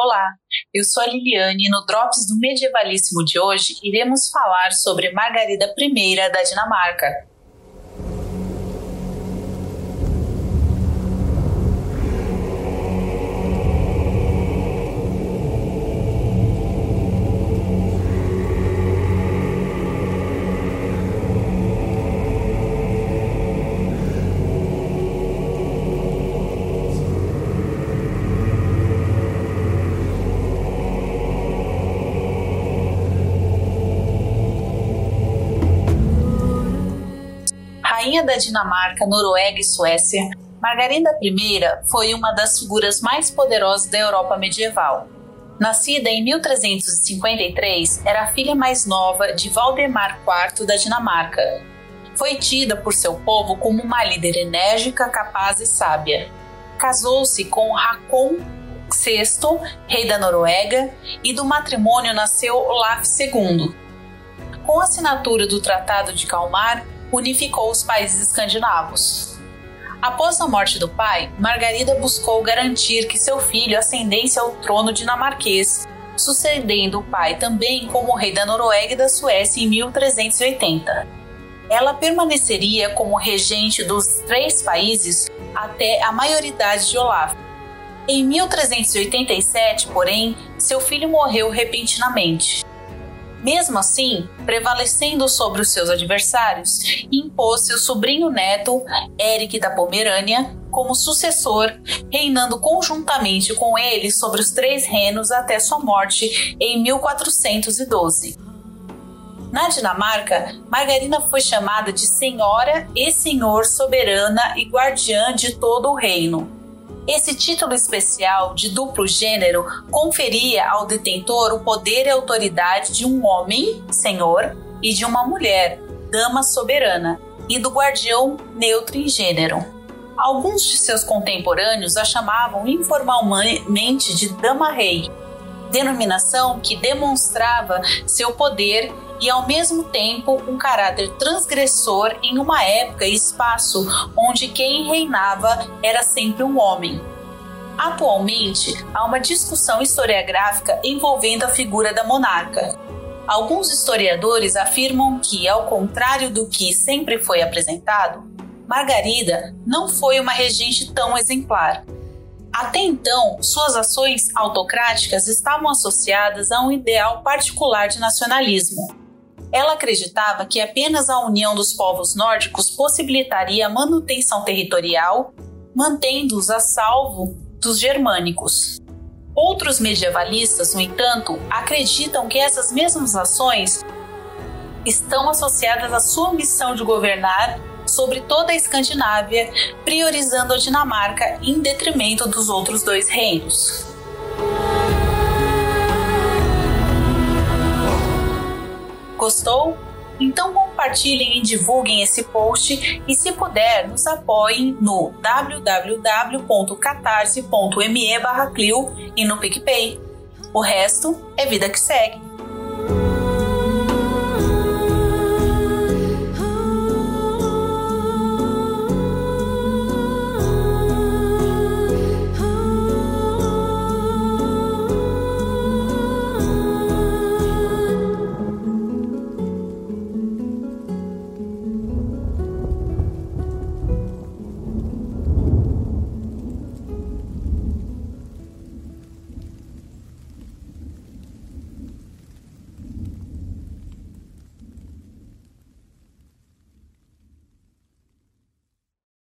Olá, eu sou a Liliane e no Drops do Medievalíssimo de hoje iremos falar sobre Margarida I da Dinamarca, rainha da Dinamarca, Noruega e Suécia, Margarida I foi uma das figuras mais poderosas da Europa medieval. Nascida em 1353, era a filha mais nova de Valdemar IV da Dinamarca. Foi tida por seu povo como uma líder enérgica, capaz e sábia. Casou-se com Hakon VI, rei da Noruega, e do matrimônio nasceu Olaf II. Com a assinatura do Tratado de Kalmar, unificou os países escandinavos. Após a morte do pai, Margarida buscou garantir que seu filho ascendesse ao trono dinamarquês, sucedendo o pai também como rei da Noruega e da Suécia em 1380. Ela permaneceria como regente dos três países até a maioridade de Olaf. Em 1387, porém, seu filho morreu repentinamente. Mesmo assim, prevalecendo sobre os seus adversários, impôs seu sobrinho neto, Eric da Pomerânia, como sucessor, reinando conjuntamente com ele sobre os três reinos até sua morte em 1412. Na Dinamarca, Margarina foi chamada de Senhora e Senhor soberana e guardiã de todo o reino. Esse título especial de duplo gênero conferia ao detentor o poder e autoridade de um homem, senhor, e de uma mulher, dama soberana, e do guardião neutro em gênero. Alguns de seus contemporâneos a chamavam informalmente de dama-rei, denominação que demonstrava seu poder e ao mesmo tempo um caráter transgressor em uma época e espaço onde quem reinava era sempre um homem. Atualmente, há uma discussão historiográfica envolvendo a figura da monarca. Alguns historiadores afirmam que, ao contrário do que sempre foi apresentado, Margarida não foi uma regente tão exemplar. Até então, suas ações autocráticas estavam associadas a um ideal particular de nacionalismo. Ela acreditava que apenas a união dos povos nórdicos possibilitaria a manutenção territorial, mantendo-os a salvo dos germânicos. Outros medievalistas, no entanto, acreditam que essas mesmas ações estão associadas à sua missão de governar sobre toda a Escandinávia, priorizando a Dinamarca em detrimento dos outros dois reinos. Compartilhem e divulguem esse post e se puder, nos apoiem no www.catarse.me Clio e no PicPay. O resto é vida que segue.